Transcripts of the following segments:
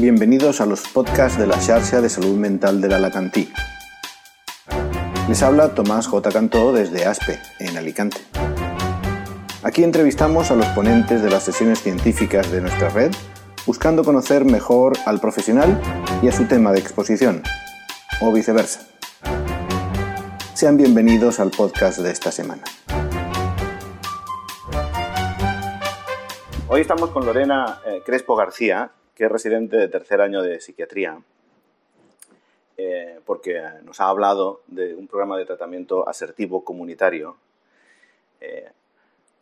Bienvenidos a los podcasts de la Xarxa de Salud Mental del Alacantí. Les habla Tomás J. Cantó desde ASPE, en Alicante. Aquí entrevistamos a los ponentes de las sesiones científicas de nuestra red, buscando conocer mejor al profesional y a su tema de exposición, o viceversa. Sean bienvenidos al podcast de esta semana. Hoy estamos con Lorena eh, Crespo García, que es residente de tercer año de psiquiatría, eh, porque nos ha hablado de un programa de tratamiento asertivo comunitario. Eh,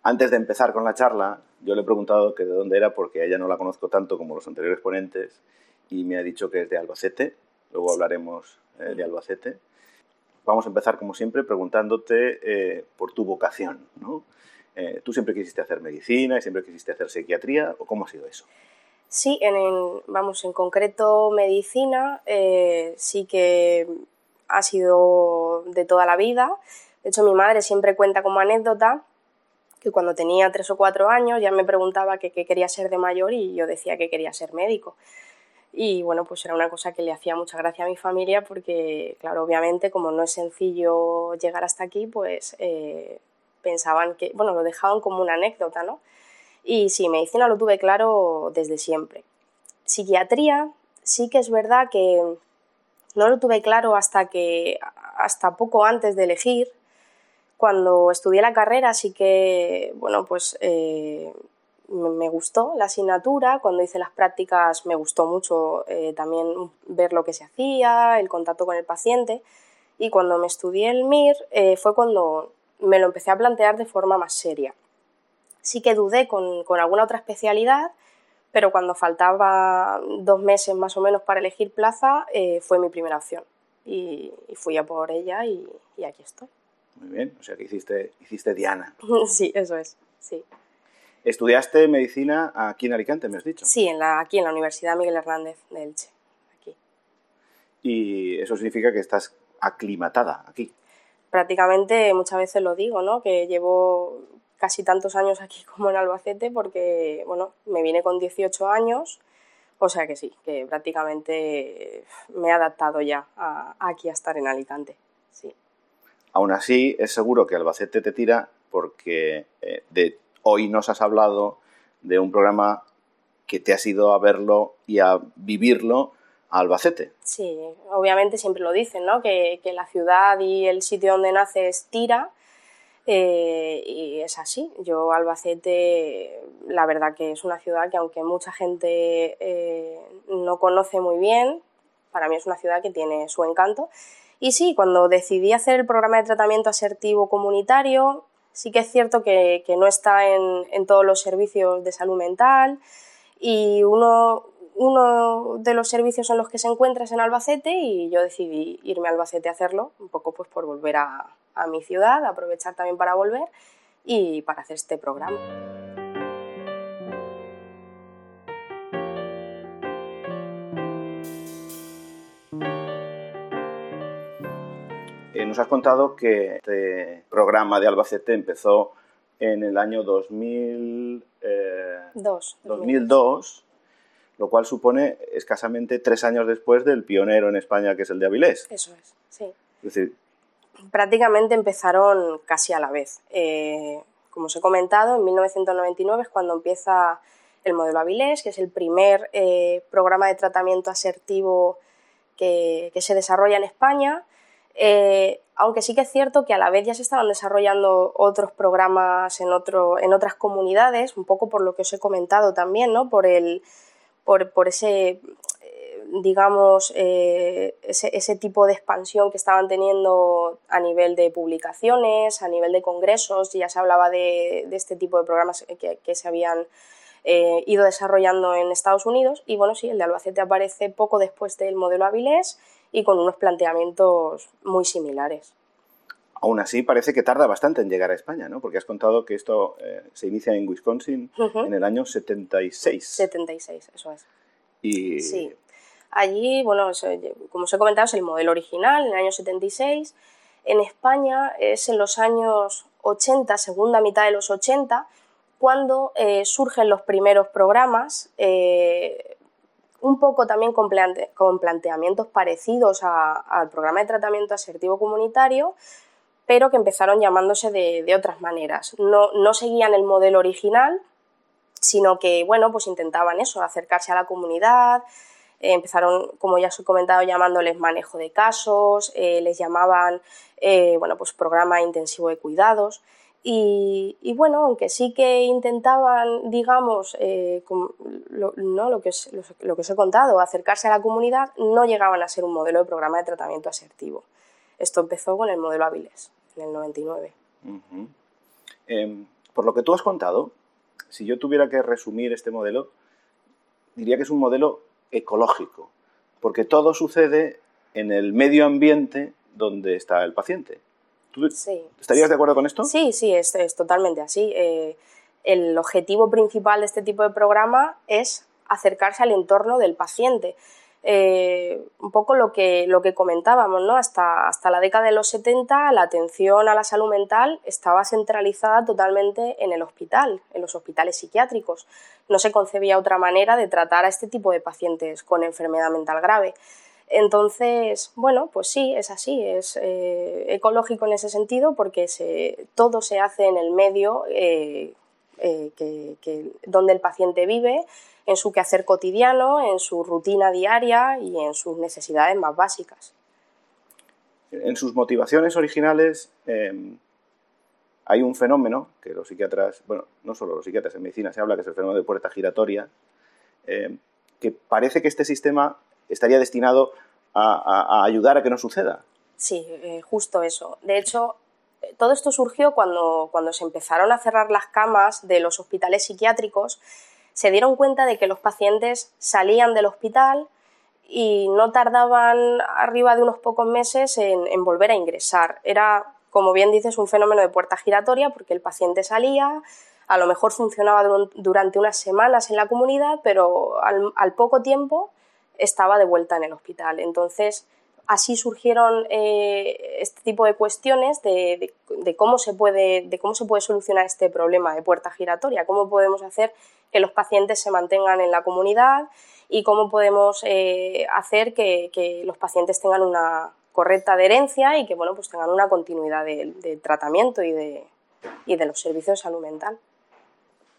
antes de empezar con la charla, yo le he preguntado de dónde era, porque ella no la conozco tanto como los anteriores ponentes, y me ha dicho que es de Albacete. Luego hablaremos eh, de Albacete. Vamos a empezar, como siempre, preguntándote por tu vocación. ¿Tú siempre quisiste hacer medicina y siempre quisiste hacer psiquiatría? ¿O cómo ha sido eso? Sí, en, vamos, en concreto medicina eh, sí que ha sido de toda la vida. De hecho, mi madre siempre cuenta como anécdota que cuando tenía tres o cuatro años ya me preguntaba qué quería ser de mayor y yo decía que quería ser médico. Y bueno, pues era una cosa que le hacía mucha gracia a mi familia porque, claro, obviamente como no es sencillo llegar hasta aquí, pues eh, pensaban que, bueno, lo dejaban como una anécdota, ¿no? Y sí, medicina lo tuve claro desde siempre. Psiquiatría sí que es verdad que no lo tuve claro hasta que hasta poco antes de elegir. Cuando estudié la carrera sí que, bueno, pues eh, me gustó la asignatura. Cuando hice las prácticas me gustó mucho eh, también ver lo que se hacía, el contacto con el paciente. Y cuando me estudié el MIR eh, fue cuando me lo empecé a plantear de forma más seria. Sí que dudé con, alguna otra especialidad, pero cuando faltaba dos meses más o menos para elegir plaza, eh, fue mi primera opción. Y, fui a por ella y, aquí estoy. Muy bien, o sea que hiciste, hiciste Diana. sí, eso es, sí. ¿Estudiaste medicina aquí en Alicante, me has dicho? Sí, en la, aquí en la Universidad Miguel Hernández de Elche. Aquí. ¿Y eso significa que estás aclimatada aquí? Prácticamente muchas veces lo digo, ¿no? Que llevo casi tantos años aquí como en Albacete porque, bueno, me vine con 18 años, o sea que sí, que prácticamente me he adaptado ya aquí a estar en Alicante, sí. Aún así, es seguro que Albacete te tira porque eh, de hoy nos has hablado de un programa que te has ido a verlo y a vivirlo a Albacete. Sí, obviamente siempre lo dicen, ¿no? Que, que la ciudad y el sitio donde naces tira, eh, y es así. Yo Albacete, la verdad que es una ciudad que aunque mucha gente eh, no conoce muy bien, para mí es una ciudad que tiene su encanto. Y sí, cuando decidí hacer el programa de tratamiento asertivo comunitario, sí que es cierto que, no está en, todos los servicios de salud mental y uno, uno de los servicios en los que se encuentra es en Albacete y yo decidí irme a Albacete a hacerlo, un poco pues por volver a, a mi ciudad, aprovechar también para volver y para hacer este programa. Eh, nos has contado que este programa de Albacete empezó en el año 2000, 2002, lo cual supone escasamente tres años después del pionero en España, que es el de Avilés. Eso es, sí. Es decir, prácticamente empezaron casi a la vez. Eh, como os he comentado, en 1999 es cuando empieza el modelo Avilés, que es el primer eh, programa de tratamiento asertivo que, se desarrolla en España. Eh, aunque sí que es cierto que a la vez ya se estaban desarrollando otros programas en, otras comunidades, un poco por lo que os he comentado también, ¿no? por, el, por ese digamos, eh, ese, tipo de expansión que estaban teniendo a nivel de publicaciones, a nivel de congresos, ya se hablaba de, este tipo de programas que, se habían eh, ido desarrollando en Estados Unidos. Y bueno, sí, el de Albacete aparece poco después del modelo Avilés y con unos planteamientos muy similares. Aún así, parece que tarda bastante en llegar a España, ¿no? Porque has contado que esto eh, se inicia en Wisconsin en el año 76. 76, eso es. Y sí. Allí, bueno, como os he comentado, es el modelo original, en el año 76. En España es en los años 80, segunda mitad de los 80, cuando eh, surgen los primeros programas. Eh, un poco también con, planteamientos parecidos al programa de tratamiento asertivo comunitario, pero que empezaron llamándose de, otras maneras. No, no, seguían el modelo original, sino que, bueno, pues intentaban eso, acercarse a la comunidad, eh, empezaron, como ya os he comentado, llamándoles manejo de casos, eh, les llamaban, eh, bueno, pues programa intensivo de cuidados. Y, bueno, aunque sí que intentaban, digamos, lo, ¿no? lo, que lo que os he contado, acercarse a la comunidad, no llegaban a ser un modelo de programa de tratamiento asertivo. Esto empezó con el modelo Avilés, en el 99. Em, por lo que tú has contado, si yo tuviera que resumir este modelo, diría que es un modelo ecológico, porque todo sucede en el medio ambiente donde está el paciente. ¿Tú estarías de acuerdo con esto? Sí, sí, es, totalmente así. Eh, el objetivo principal de este tipo de programa es acercarse al entorno del paciente. Eh, un poco lo que, lo que comentábamos, ¿no? Hasta, hasta la década de los 70 la atención a la salud mental estaba centralizada totalmente en el hospital, en los hospitales psiquiátricos. No se concebía otra manera de tratar a este tipo de pacientes con enfermedad mental grave. Entonces, bueno, pues sí, es así, es eh, ecológico en ese sentido porque se, todo se hace en el medio eh, que, donde el paciente vive, en su quehacer cotidiano, en su rutina diaria y en sus necesidades más básicas. En sus motivaciones originales em, hay un fenómeno que los psiquiatras, bueno, no solo los psiquiatras en medicina se habla, que es el fenómeno de puerta giratoria, em, que parece que este sistema estaría destinado a, ayudar a que no suceda. Sí, eh, justo eso. De hecho, todo esto surgió cuando, cuando se empezaron a cerrar las camas de los hospitales psiquiátricos se dieron cuenta de que los pacientes salían del hospital y no tardaban arriba de unos pocos meses en, volver a ingresar. Era, como bien dices, un fenómeno de puerta giratoria porque el paciente salía, a lo mejor funcionaba durante unas semanas en la comunidad, pero al, poco tiempo estaba de vuelta en el hospital. Entonces, así surgieron eh, este tipo de cuestiones de, cómo se puede, de cómo se puede solucionar este problema de puerta giratoria, cómo podemos hacer que los pacientes se mantengan en la comunidad y cómo podemos eh, hacer que, los pacientes tengan una correcta adherencia y que bueno, pues tengan una continuidad de, tratamiento y de, y de los servicios de salud mental.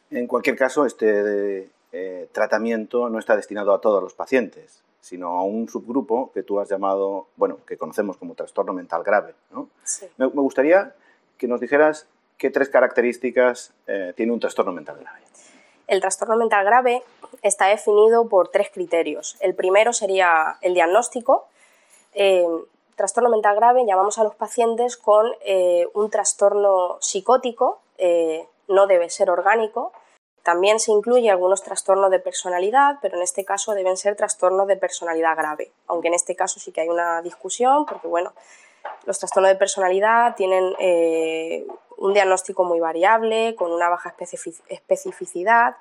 En cualquier caso, este eh, tratamiento no está destinado a todos los pacientes, sino a un subgrupo que tú has llamado, bueno, que conocemos como trastorno mental grave. ¿no? Me, gustaría que nos dijeras qué tres características eh, tiene un trastorno mental grave. El trastorno mental grave está definido por tres criterios. El primero sería el diagnóstico. Eh, trastorno mental grave llamamos a los pacientes con eh, un trastorno psicótico, no debe ser orgánico. También se incluye algunos trastornos de personalidad, pero en este caso deben ser trastornos de personalidad grave, aunque en este caso sí que hay una discusión, porque bueno, los trastornos de personalidad tienen un diagnóstico muy variable, con una baja especificidad,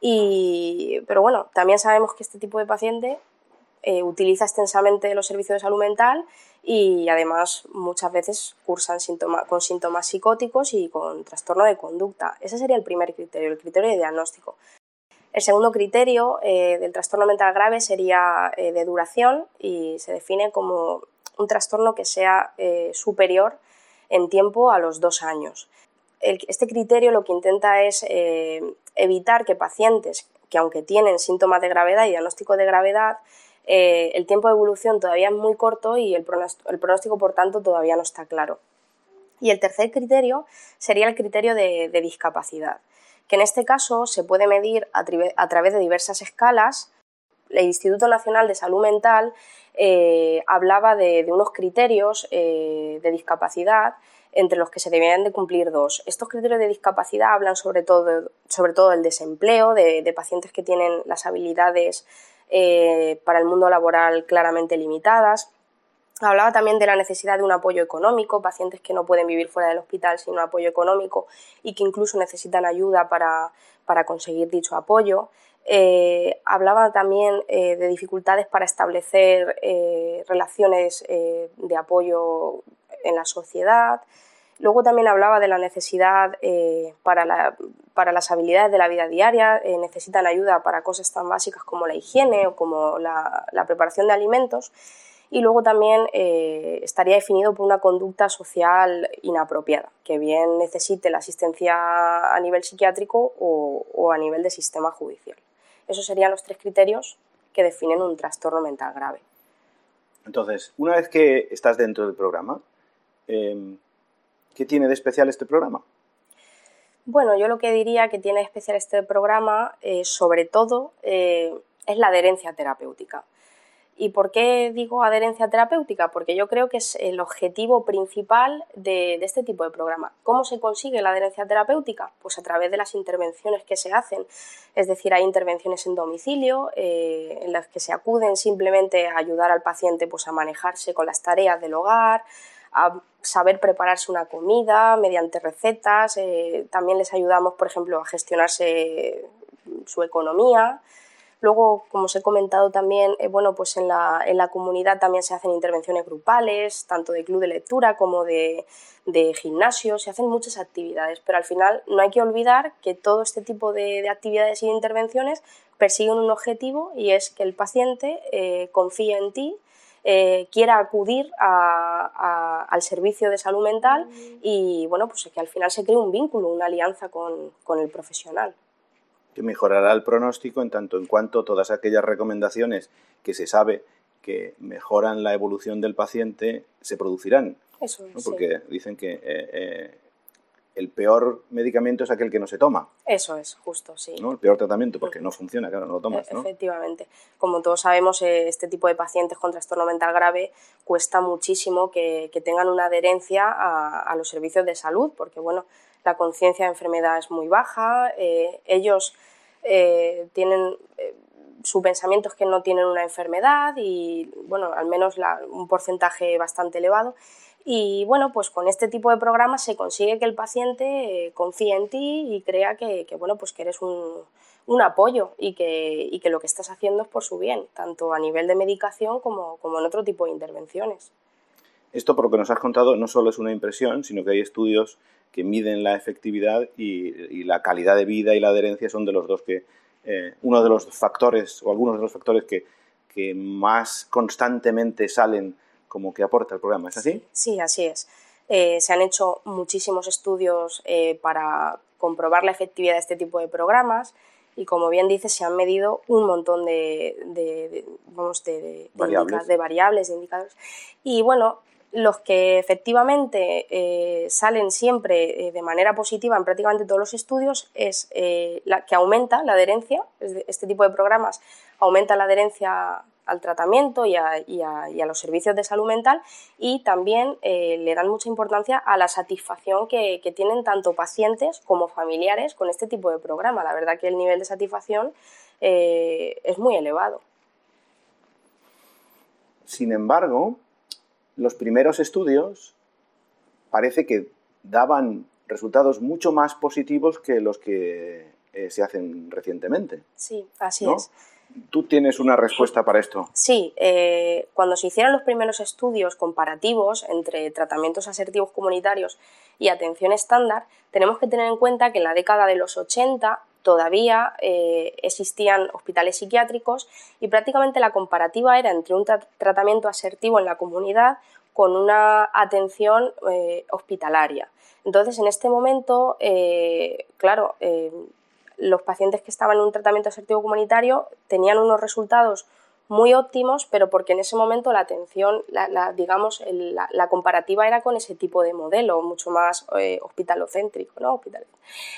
y, pero bueno, también sabemos que este tipo de paciente eh, utiliza extensamente los servicios de salud mental y además muchas veces cursan con síntomas psicóticos y con trastorno de conducta. Ese sería el primer criterio, el criterio de diagnóstico. El segundo criterio eh, del trastorno mental grave sería eh, de duración y se define como un trastorno que sea superior en tiempo a los dos años. este criterio lo que intenta es evitar que pacientes que aunque tienen síntomas de gravedad y diagnóstico de gravedad, eh, el tiempo de evolución todavía es muy corto y el pronóstico, por tanto, todavía no está claro. Y el tercer criterio sería el criterio de, discapacidad, que en este caso se puede medir a, través de diversas escalas. El Instituto Nacional de Salud Mental eh, hablaba de, unos criterios eh, de discapacidad entre los que se deberían de cumplir dos. Estos criterios de discapacidad hablan sobre todo, sobre todo del desempleo, de, pacientes que tienen las habilidades eh, para el mundo laboral claramente limitadas. Hablaba también de la necesidad de un apoyo económico, pacientes que no pueden vivir fuera del hospital sin un apoyo económico y que incluso necesitan ayuda para, para conseguir dicho apoyo. Eh, hablaba también eh, de dificultades para establecer eh, relaciones de apoyo en la sociedad Luego también hablaba de la necesidad eh, para, las habilidades de la vida diaria, eh, necesitan ayuda para cosas tan básicas como la higiene o como la, preparación de alimentos. Y luego también eh, estaría definido por una conducta social inapropiada, que bien necesite la asistencia a nivel psiquiátrico o, o a nivel de sistema judicial. Esos serían los tres criterios que definen un trastorno mental grave. Entonces, una vez que estás dentro del programa, em, ¿Qué tiene de especial este programa? Bueno, yo lo que diría que tiene de especial este programa, eh, sobre todo, eh, es la adherencia terapéutica. ¿Y por qué digo adherencia terapéutica? Porque yo creo que es el objetivo principal de, este tipo de programa. ¿Cómo se consigue la adherencia terapéutica? Pues a través de las intervenciones que se hacen. Es decir, hay intervenciones en domicilio eh, en las que se acuden simplemente a ayudar al paciente pues, a manejarse con las tareas del hogar, a saber prepararse una comida mediante recetas. Eh, también les ayudamos, por ejemplo, a gestionarse su economía. Luego, como os he comentado también, eh, bueno, pues en la, en la, comunidad también se hacen intervenciones grupales, tanto de club de lectura como de, de, gimnasio, se hacen muchas actividades, pero al final no hay que olvidar que todo este tipo de, de actividades y de intervenciones persiguen un objetivo y es que el paciente eh, confíe en ti eh, quiera acudir al servicio de salud mental y bueno, pues que al final se cree un vínculo, una alianza con, el profesional. Que mejorará el pronóstico en tanto en cuanto todas aquellas recomendaciones que se sabe que mejoran la evolución del paciente se producirán. Eso Porque dicen que eh, eh, el peor medicamento es aquel que no se toma. Eso es, justo, sí. ¿no? El peor tratamiento, porque no funciona, claro, no lo tomas. ¿no? Efectivamente. Como todos sabemos, eh, este tipo de pacientes con trastorno mental grave cuesta muchísimo que, tengan una adherencia a, los servicios de salud, porque bueno, la conciencia de enfermedad es muy baja, eh, ellos eh, tienen su pensamiento es que no tienen una enfermedad y bueno, al menos un porcentaje bastante elevado y bueno, pues con este tipo de programas se consigue que el paciente eh, confíe en ti y crea que, bueno, pues que eres un, apoyo y que, que, lo que estás haciendo es por su bien, tanto a nivel de medicación como, en otro tipo de intervenciones. Esto, por lo que nos has contado, no solo es una impresión, sino que hay estudios que miden la efectividad y, la calidad de vida y la adherencia son de los dos que, eh, uno de los factores o algunos de los factores que, que más constantemente salen como que aporta el programa, ¿es así? Sí, así es. Eh, se han hecho muchísimos estudios eh, para comprobar la efectividad de este tipo de programas y como bien dices, se han medido un montón de, de, vamos, de, variables. de variables, de indicadores. Y bueno, los que efectivamente eh, salen siempre de manera positiva en prácticamente todos los estudios es la, que aumenta la adherencia, este tipo de programas aumenta la adherencia al tratamiento y a, los servicios de salud mental y también eh, le dan mucha importancia a la satisfacción que, tienen tanto pacientes como familiares con este tipo de programa. La verdad que el nivel de satisfacción eh, es muy elevado. Sin embargo, los primeros estudios parece que daban resultados mucho más positivos que los que eh, se hacen recientemente. Sí, así es. ¿Tú tienes una respuesta para esto? Sí, eh, cuando se hicieron los primeros estudios comparativos entre tratamientos asertivos comunitarios y atención estándar, tenemos que tener en cuenta que en la década de los 80 todavía eh, existían hospitales psiquiátricos y prácticamente la comparativa era entre un tratamiento asertivo en la comunidad con una atención eh, hospitalaria. Entonces, en este momento, claro, los pacientes que estaban en un tratamiento asertivo comunitario tenían unos resultados muy óptimos, pero porque en ese momento la atención, la, digamos, la, comparativa era con ese tipo de modelo, mucho más eh, hospitalocéntrico, ¿no?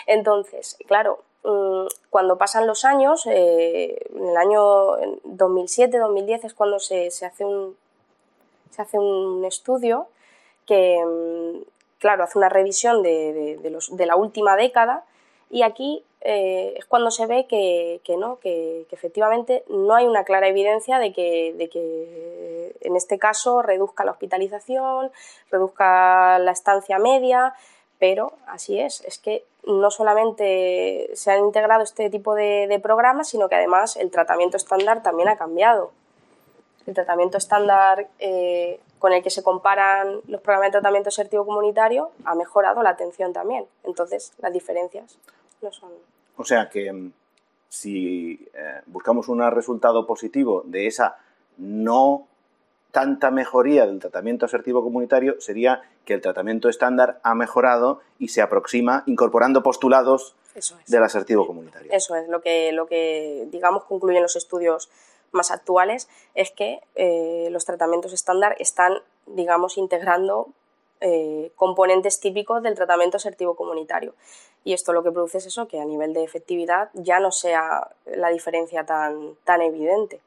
Entonces, claro, mm, cuando pasan los años, eh, en el año 2007-2010 es cuando se, hace un, se hace un estudio que, mm, claro, hace una revisión de, de la última década y aquí eh, es cuando se ve que, no, que, efectivamente no hay una clara evidencia de que, de que en este caso reduzca la hospitalización, reduzca la estancia media, pero así es, es que no solamente se han integrado este tipo de, programas, sino que además el tratamiento estándar también ha cambiado. El tratamiento estándar eh, con el que se comparan los programas de tratamiento asertivo comunitario ha mejorado la atención también. Entonces, las diferencias no son... O sea que mm, si eh, buscamos un resultado positivo de esa no tanta mejoría del tratamiento asertivo comunitario sería que el tratamiento estándar ha mejorado y se aproxima incorporando postulados del asertivo comunitario. Eso es lo que, lo que, digamos, concluyen los estudios más actuales, es que eh, los tratamientos estándar están, digamos, integrando eh, componentes típicos del tratamiento asertivo comunitario. Y esto lo que produce es eso, que a nivel de efectividad ya no sea la diferencia tan, tan evidente.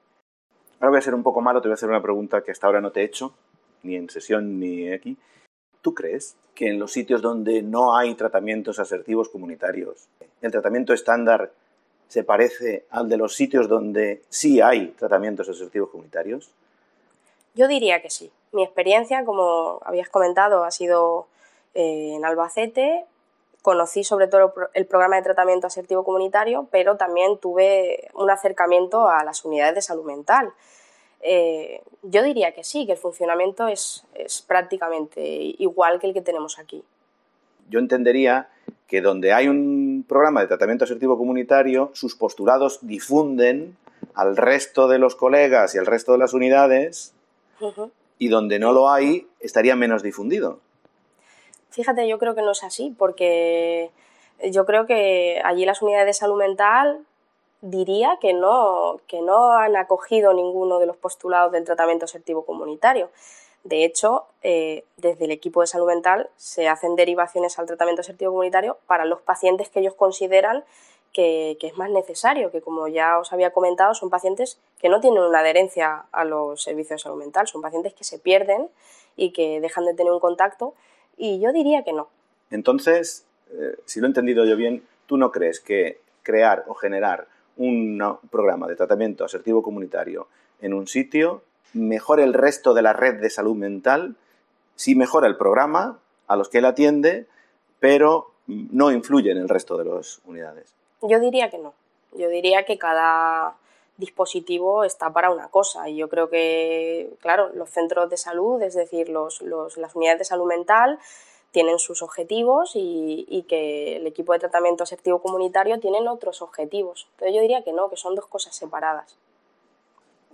Ahora voy a ser un poco malo, te voy a hacer una pregunta que hasta ahora no te he hecho, ni en sesión ni aquí. ¿Tú crees que en los sitios donde no hay tratamientos asertivos comunitarios, el tratamiento estándar se parece al de los sitios donde sí hay tratamientos asertivos comunitarios? Yo diría que sí. Mi experiencia, como habías comentado, ha sido eh, en Albacete. Conocí sobre todo el programa de tratamiento asertivo comunitario, pero también tuve un acercamiento a las unidades de salud mental. Eh, yo diría que sí, que el funcionamiento es, es prácticamente igual que el que tenemos aquí. Yo entendería que donde hay un programa de tratamiento asertivo comunitario, sus postulados difunden al resto de los colegas y al resto de las unidades, y donde no lo hay, estaría menos difundido. Fíjate, yo creo que no es así, porque yo creo que allí las unidades de salud mental diría que no, que no han acogido ninguno de los postulados del tratamiento asertivo comunitario. De hecho, eh, desde el equipo de salud mental se hacen derivaciones al tratamiento asertivo comunitario para los pacientes que ellos consideran que, es más necesario, que como ya os había comentado, son pacientes que no tienen una adherencia a los servicios de salud mental, son pacientes que se pierden y que dejan de tener un contacto, y yo diría que no. Entonces, eh, si lo he entendido yo bien, ¿tú no crees que crear o generar un programa de tratamiento asertivo comunitario en un sitio mejora el resto de la red de salud mental, sí mejora el programa a los que él atiende, pero no influye en el resto de las unidades. Yo diría que no. Yo diría que cada dispositivo está para una cosa. Y yo creo que, claro, los centros de salud, es decir, los, las unidades de salud mental, tienen sus objetivos y, y, que el equipo de tratamiento asertivo comunitario tienen otros objetivos. Entonces yo diría que no, que son dos cosas separadas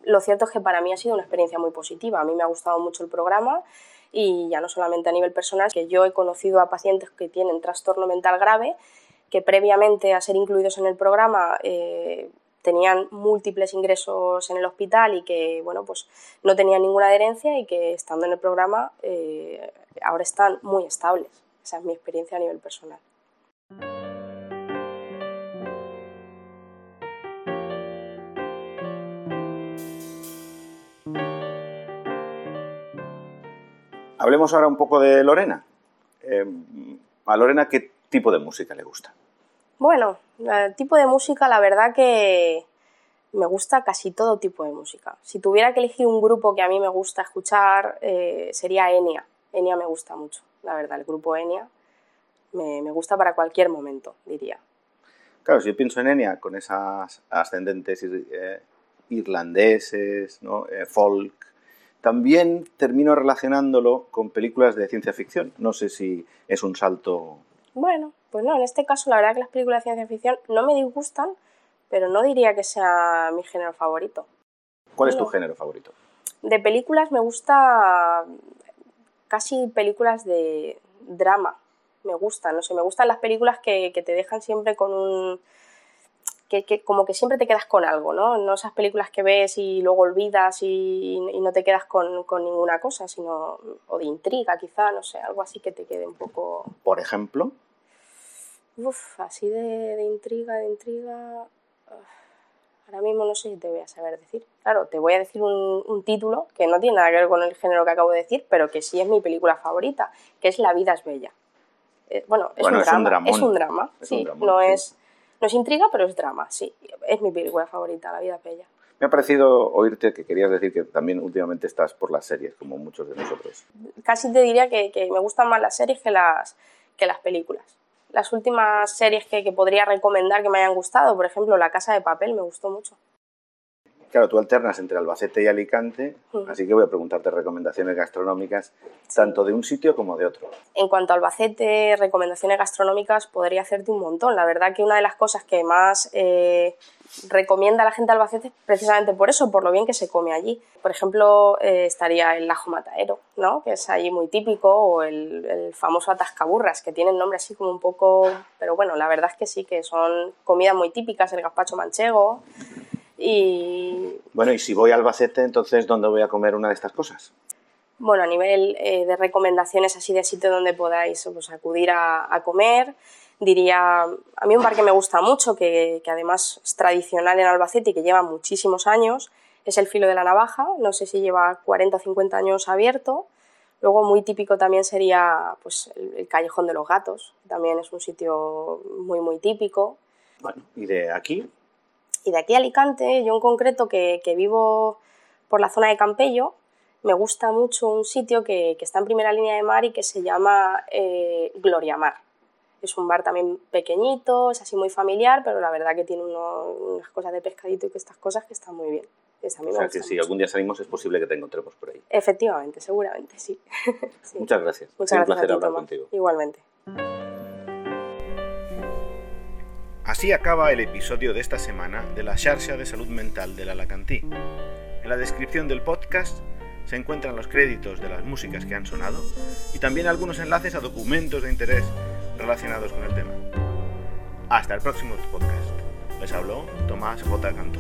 lo cierto es que para mí ha sido una experiencia muy positiva. A mí me ha gustado mucho el programa y ya no solamente a nivel personal, que yo he conocido a pacientes que tienen trastorno mental grave, que previamente a ser incluidos en el programa eh, tenían múltiples ingresos en el hospital y que bueno, pues no tenían ninguna adherencia y que estando en el programa eh, ahora están muy estables. Esa es mi experiencia a nivel personal. Hablemos ahora un poco de Lorena. Eh, ¿A Lorena qué tipo de música le gusta? Bueno, el tipo de música, la verdad que me gusta casi todo tipo de música. Si tuviera que elegir un grupo que a mí me gusta escuchar, eh, sería Enya. Enya me gusta mucho, la verdad, el grupo Enya me, gusta para cualquier momento, diría. Claro, si yo pienso en Enya con esas ascendentes eh, irlandeses, ¿no? folk, también termino relacionándolo con películas de ciencia ficción. No sé si es un salto. Bueno, pues no, en este caso la verdad que las películas de ciencia ficción no me disgustan, pero no diría que sea mi género favorito. ¿Cuál es tu género favorito? De películas me gusta casi películas de drama. Me gustan, no sé, me gustan las películas que te dejan siempre con un que, como que siempre te quedas con algo, ¿no? No esas películas que ves y luego olvidas y, no te quedas con, ninguna cosa, sino, o de intriga quizá, no sé, algo así que te quede un poco... Por ejemplo. Uf, así de, intriga, de intriga... Ahora mismo no sé si te voy a saber decir. Claro, te voy a decir un, título que no tiene nada que ver con el género que acabo de decir, pero que sí es mi película favorita, que es La vida es bella. Eh, bueno, es, un, drama, es un drama. sí, no es no es intriga, pero es drama, sí. Es mi película favorita, La vida bella. Me ha parecido oírte que querías decir que también últimamente estás por las series, como muchos de nosotros. Casi te diría que, me gustan más las series que las, que las películas. Las últimas series que, podría recomendar que me hayan gustado, por ejemplo, La Casa de Papel, me gustó mucho. Claro, tú alternas entre Albacete y Alicante, así que voy a preguntarte recomendaciones gastronómicas tanto de un sitio como de otro. En cuanto a Albacete, recomendaciones gastronómicas podría hacerte un montón. La verdad que una de las cosas que más eh, recomienda a la gente de Albacete es precisamente por eso, por lo bien que se come allí. Por ejemplo, eh, estaría el ajo mataero, ¿no? que es allí muy típico, o el, el famoso atascaburras, que tiene el nombre así como un poco... Pero bueno, la verdad es que sí, que son comidas muy típicas, el gazpacho manchego y... Bueno, y si voy a Albacete, entonces, ¿dónde voy a comer una de estas cosas? Bueno, a nivel eh, de recomendaciones así de sitio donde podáis pues, acudir a, comer, diría, a mí un bar que me gusta mucho, que, que, además es tradicional en Albacete y que lleva muchísimos años, es el Filo de la Navaja, no sé si lleva 40 o 50 años abierto. Luego muy típico también sería pues, el, el Callejón de los Gatos, también es un sitio muy, muy típico. Bueno, ¿y de aquí? Y de aquí a Alicante, yo en concreto que, que vivo por la zona de Campello, me gusta mucho un sitio que, que, está en primera línea de mar y que se llama eh, Gloria Mar. Es un bar también pequeñito, es así muy familiar, pero la verdad que tiene uno, unas cosas de pescadito y que estas cosas que están muy bien. Esa a o sea que si algún día salimos es posible que te encontremos por ahí. Efectivamente, seguramente, sí. sí. Muchas gracias. Muchas ha sido un placer ti, hablar Tomás. contigo. Igualmente. Así acaba el episodio de esta semana de la Xarxa de Salud Mental del Alacantí. En la descripción del podcast se encuentran los créditos de las músicas que han sonado y también algunos enlaces a documentos de interés relacionados con el tema. Hasta el próximo podcast. Les habló Tomás J. Cantó.